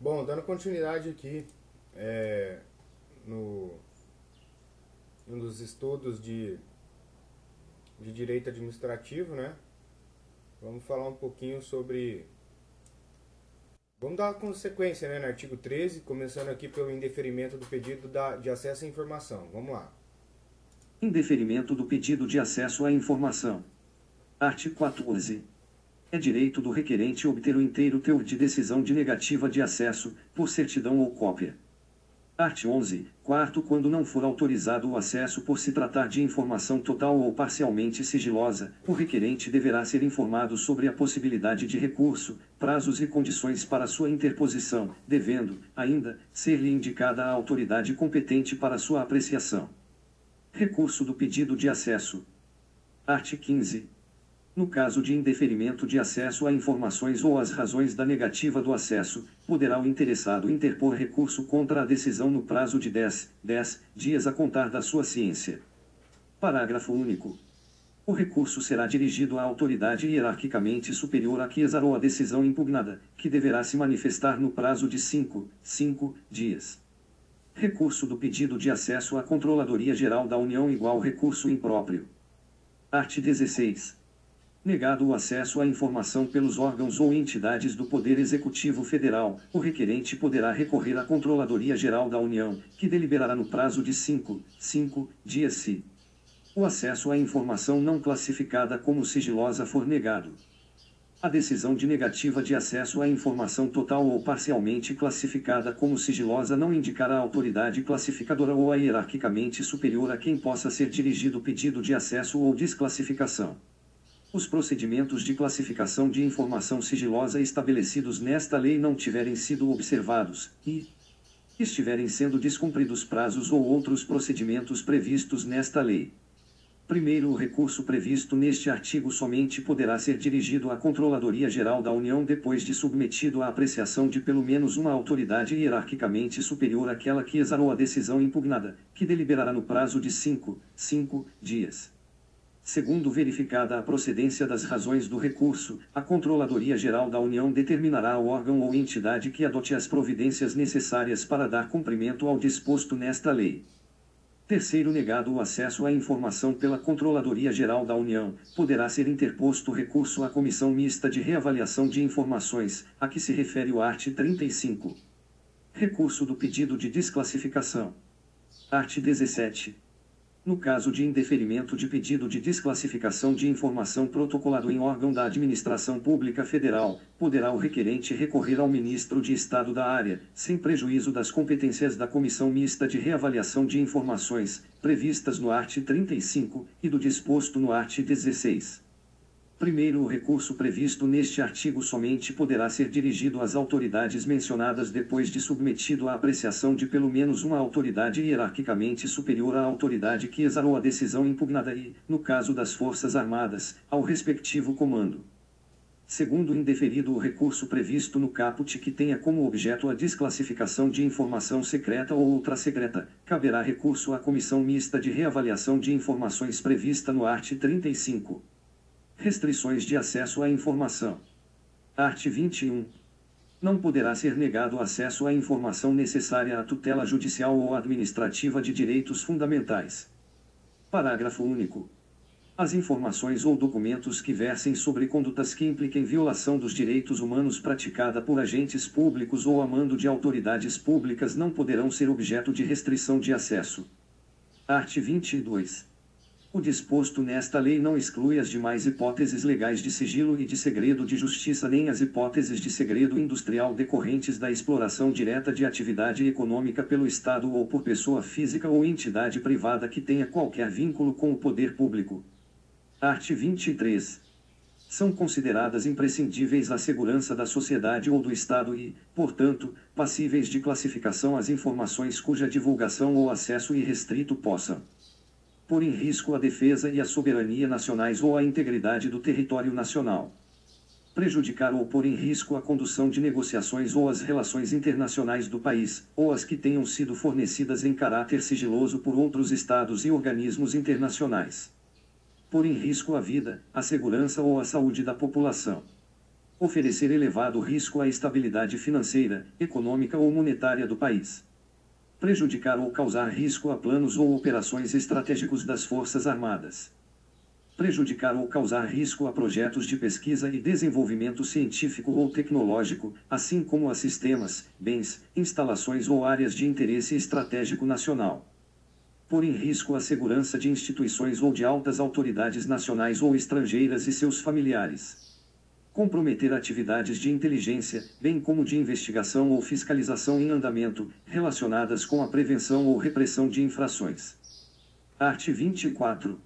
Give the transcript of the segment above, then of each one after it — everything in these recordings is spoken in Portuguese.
Bom, dando continuidade aqui é, no, nos estudos de, de direito administrativo, né? Vamos falar um pouquinho sobre. Vamos dar uma consequência né, no artigo 13, começando aqui pelo indeferimento do pedido da, de acesso à informação. Vamos lá. Indeferimento do pedido de acesso à informação. Artigo 14. É direito do requerente obter o inteiro teor de decisão de negativa de acesso, por certidão ou cópia. Art. 11. Quarto, quando não for autorizado o acesso por se tratar de informação total ou parcialmente sigilosa, o requerente deverá ser informado sobre a possibilidade de recurso, prazos e condições para sua interposição, devendo, ainda, ser-lhe indicada a autoridade competente para sua apreciação. Recurso do pedido de acesso. Art. 15. No caso de indeferimento de acesso a informações ou as razões da negativa do acesso, poderá o interessado interpor recurso contra a decisão no prazo de 10, 10 dias a contar da sua ciência. Parágrafo único. O recurso será dirigido à autoridade hierarquicamente superior a que exarou a decisão impugnada, que deverá se manifestar no prazo de 5, 5 dias. Recurso do pedido de acesso à Controladoria Geral da União igual recurso impróprio. Art. 16 negado o acesso à informação pelos órgãos ou entidades do Poder Executivo Federal, o requerente poderá recorrer à Controladoria Geral da União, que deliberará no prazo de 5, 5 dias se o acesso à informação não classificada como sigilosa for negado. A decisão de negativa de acesso à informação total ou parcialmente classificada como sigilosa não indicará a autoridade classificadora ou a hierarquicamente superior a quem possa ser dirigido o pedido de acesso ou desclassificação. Os procedimentos de classificação de informação sigilosa estabelecidos nesta lei não tiverem sido observados, e estiverem sendo descumpridos prazos ou outros procedimentos previstos nesta lei. Primeiro, o recurso previsto neste artigo somente poderá ser dirigido à Controladoria Geral da União depois de submetido à apreciação de pelo menos uma autoridade hierarquicamente superior àquela que exarou a decisão impugnada, que deliberará no prazo de 5, 5 dias. Segundo verificada a procedência das razões do recurso, a Controladoria Geral da União determinará o órgão ou entidade que adote as providências necessárias para dar cumprimento ao disposto nesta lei. Terceiro, negado o acesso à informação pela Controladoria Geral da União, poderá ser interposto recurso à Comissão Mista de Reavaliação de Informações, a que se refere o art. 35. Recurso do pedido de desclassificação. Art. 17. No caso de indeferimento de pedido de desclassificação de informação protocolado em órgão da Administração Pública Federal, poderá o requerente recorrer ao Ministro de Estado da área, sem prejuízo das competências da Comissão Mista de Reavaliação de Informações, previstas no art. 35, e do disposto no art. 16. Primeiro, o recurso previsto neste artigo somente poderá ser dirigido às autoridades mencionadas depois de submetido à apreciação de pelo menos uma autoridade hierarquicamente superior à autoridade que exarou a decisão impugnada e, no caso das Forças Armadas, ao respectivo comando. Segundo indeferido o recurso previsto no caput que tenha como objeto a desclassificação de informação secreta ou outra secreta, caberá recurso à Comissão Mista de Reavaliação de Informações prevista no art. 35. Restrições de acesso à informação. Art. 21. Não poderá ser negado acesso à informação necessária à tutela judicial ou administrativa de direitos fundamentais. Parágrafo único. As informações ou documentos que versem sobre condutas que impliquem violação dos direitos humanos praticada por agentes públicos ou a mando de autoridades públicas não poderão ser objeto de restrição de acesso. Art. 22. O disposto nesta lei não exclui as demais hipóteses legais de sigilo e de segredo de justiça nem as hipóteses de segredo industrial decorrentes da exploração direta de atividade econômica pelo Estado ou por pessoa física ou entidade privada que tenha qualquer vínculo com o poder público. Art. 23. São consideradas imprescindíveis à segurança da sociedade ou do Estado e, portanto, passíveis de classificação as informações cuja divulgação ou acesso irrestrito possam pôr em risco a defesa e a soberania nacionais ou a integridade do território nacional. Prejudicar ou pôr em risco a condução de negociações ou as relações internacionais do país, ou as que tenham sido fornecidas em caráter sigiloso por outros estados e organismos internacionais. Pôr em risco a vida, a segurança ou a saúde da população Oferecer elevado risco à estabilidade financeira, econômica ou monetária do país. Prejudicar ou causar risco a planos ou operações estratégicos das Forças Armadas prejudicar ou causar risco a projetos de pesquisa e desenvolvimento científico ou tecnológico, assim como a sistemas, bens, instalações ou áreas de interesse estratégico nacional. Pôr em risco a segurança de instituições ou de altas autoridades nacionais ou estrangeiras e seus familiares. Comprometer atividades de inteligência, bem como de investigação ou fiscalização em andamento, relacionadas com a prevenção ou repressão de infrações. Art. 24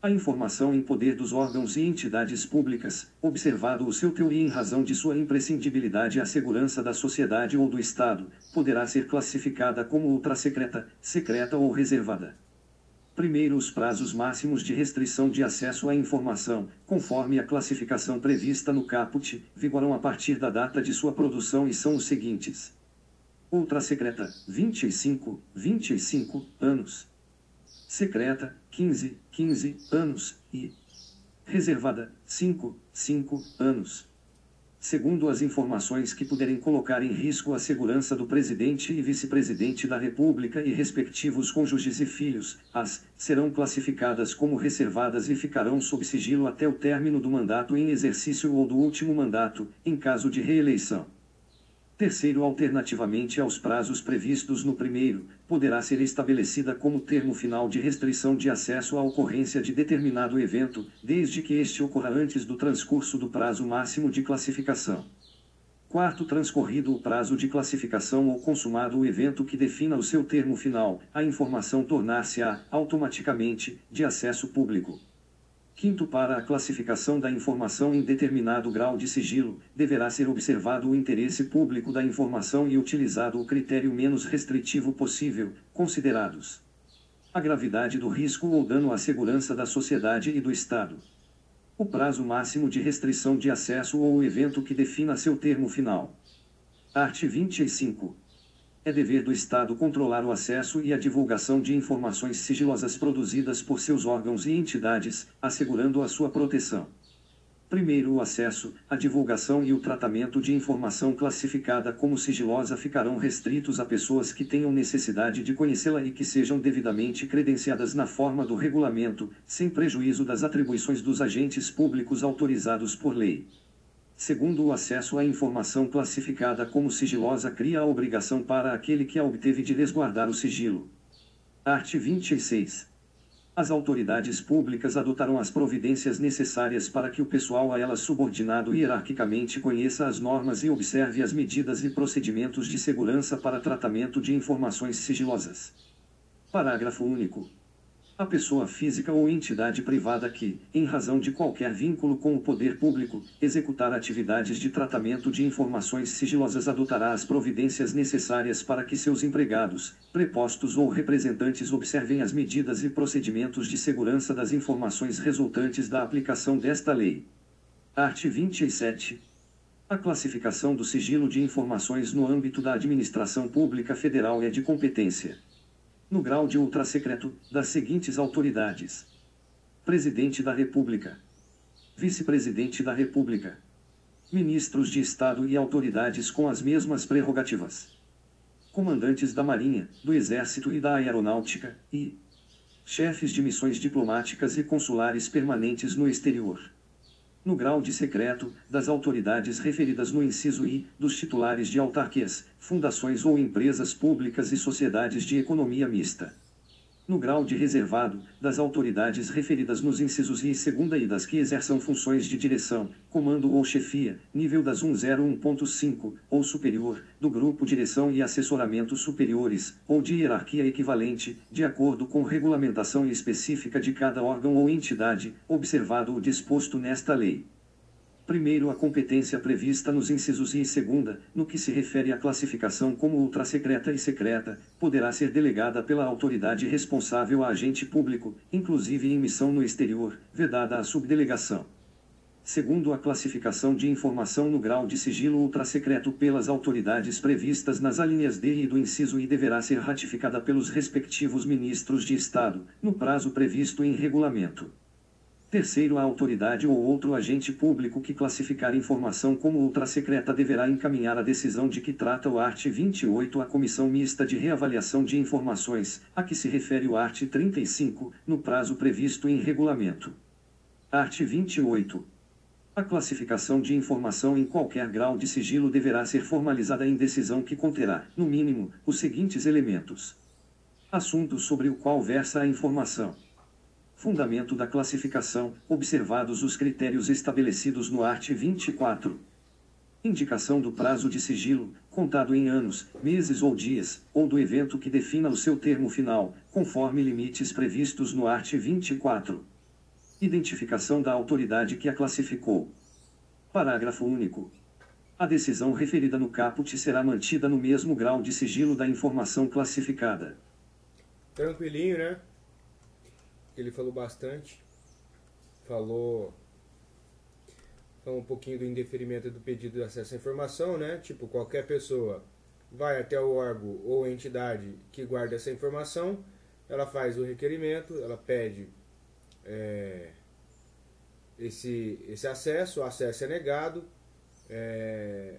a informação em poder dos órgãos e entidades públicas, observado o seu teor e em razão de sua imprescindibilidade à segurança da sociedade ou do Estado, poderá ser classificada como ultrasecreta, secreta ou reservada. Primeiro, os prazos máximos de restrição de acesso à informação, conforme a classificação prevista no caput, vigoram a partir da data de sua produção e são os seguintes: Ultrasecreta, 25, 25 anos secreta, 15, 15 anos, e reservada, 5, 5 anos. Segundo as informações que puderem colocar em risco a segurança do presidente e vice-presidente da República e respectivos cônjuges e filhos, as serão classificadas como reservadas e ficarão sob sigilo até o término do mandato em exercício ou do último mandato, em caso de reeleição. Terceiro, alternativamente aos prazos previstos no primeiro, poderá ser estabelecida como termo final de restrição de acesso à ocorrência de determinado evento, desde que este ocorra antes do transcurso do prazo máximo de classificação. Quarto, transcorrido o prazo de classificação ou consumado o evento que defina o seu termo final, a informação tornar-se-á, automaticamente, de acesso público. Quinto, para a classificação da informação em determinado grau de sigilo, deverá ser observado o interesse público da informação e utilizado o critério menos restritivo possível, considerados a gravidade do risco ou dano à segurança da sociedade e do Estado. O prazo máximo de restrição de acesso ou o evento que defina seu termo final. Art. 25. É dever do Estado controlar o acesso e a divulgação de informações sigilosas produzidas por seus órgãos e entidades, assegurando a sua proteção. Primeiro, o acesso, a divulgação e o tratamento de informação classificada como sigilosa ficarão restritos a pessoas que tenham necessidade de conhecê-la e que sejam devidamente credenciadas na forma do regulamento, sem prejuízo das atribuições dos agentes públicos autorizados por lei. Segundo o acesso à informação classificada como sigilosa cria a obrigação para aquele que a obteve de resguardar o sigilo. Art. 26. As autoridades públicas adotarão as providências necessárias para que o pessoal a elas subordinado hierarquicamente conheça as normas e observe as medidas e procedimentos de segurança para tratamento de informações sigilosas. Parágrafo único. A pessoa física ou entidade privada que, em razão de qualquer vínculo com o poder público, executar atividades de tratamento de informações sigilosas adotará as providências necessárias para que seus empregados, prepostos ou representantes observem as medidas e procedimentos de segurança das informações resultantes da aplicação desta lei. Art. 27. A classificação do sigilo de informações no âmbito da administração pública federal é de competência no grau de ultrasecreto, das seguintes autoridades: Presidente da República, Vice-Presidente da República, Ministros de Estado e autoridades com as mesmas prerrogativas, Comandantes da Marinha, do Exército e da Aeronáutica, e chefes de missões diplomáticas e consulares permanentes no exterior no grau de secreto, das autoridades referidas no inciso I, dos titulares de autarquias, fundações ou empresas públicas e sociedades de economia mista. No grau de reservado, das autoridades referidas nos incisos I e segunda e das que exerçam funções de direção, comando ou chefia, nível das 101.5, ou superior, do grupo direção e assessoramento superiores, ou de hierarquia equivalente, de acordo com regulamentação específica de cada órgão ou entidade, observado o disposto nesta lei. Primeiro, a competência prevista nos incisos e segunda, no que se refere à classificação como ultrasecreta e secreta, poderá ser delegada pela autoridade responsável a agente público, inclusive em missão no exterior, vedada a subdelegação. Segundo, a classificação de informação no grau de sigilo ultrasecreto pelas autoridades previstas nas alíneas D e do inciso I deverá ser ratificada pelos respectivos ministros de Estado, no prazo previsto em regulamento. Terceiro, a autoridade ou outro agente público que classificar informação como ultrasecreta deverá encaminhar a decisão de que trata o art. 28 à Comissão Mista de Reavaliação de Informações, a que se refere o art. 35, no prazo previsto em regulamento. Art. 28. A classificação de informação em qualquer grau de sigilo deverá ser formalizada em decisão que conterá, no mínimo, os seguintes elementos: assunto sobre o qual versa a informação Fundamento da classificação, observados os critérios estabelecidos no art. 24. Indicação do prazo de sigilo, contado em anos, meses ou dias, ou do evento que defina o seu termo final, conforme limites previstos no art. 24. Identificação da autoridade que a classificou. Parágrafo único. A decisão referida no caput será mantida no mesmo grau de sigilo da informação classificada. Tranquilinho, né? Ele falou bastante. Falou, falou um pouquinho do indeferimento do pedido de acesso à informação, né? Tipo, qualquer pessoa vai até o órgão ou entidade que guarda essa informação, ela faz o requerimento, ela pede é, esse, esse acesso, o acesso é negado. É,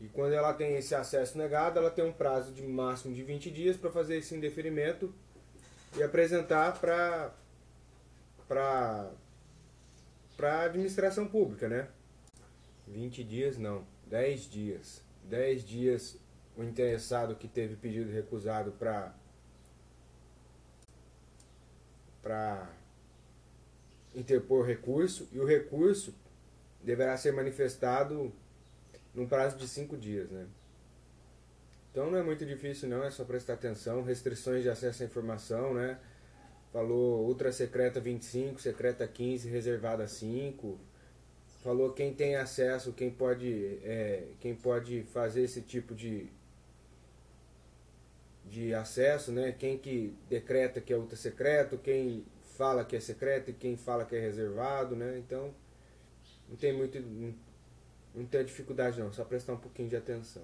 e quando ela tem esse acesso negado, ela tem um prazo de máximo de 20 dias para fazer esse indeferimento e apresentar para para para administração pública, né? 20 dias não, 10 dias. 10 dias o interessado que teve pedido recusado para para interpor recurso e o recurso deverá ser manifestado num prazo de 5 dias, né? Então não é muito difícil não, é só prestar atenção. Restrições de acesso à informação, né? Falou ultra secreta 25, secreta 15, reservada 5. Falou quem tem acesso, quem pode, é, quem pode fazer esse tipo de, de acesso, né? Quem que decreta que é ultra secreto, quem fala que é secreto e quem fala que é reservado, né? Então não tem muito, não tem dificuldade não, só prestar um pouquinho de atenção.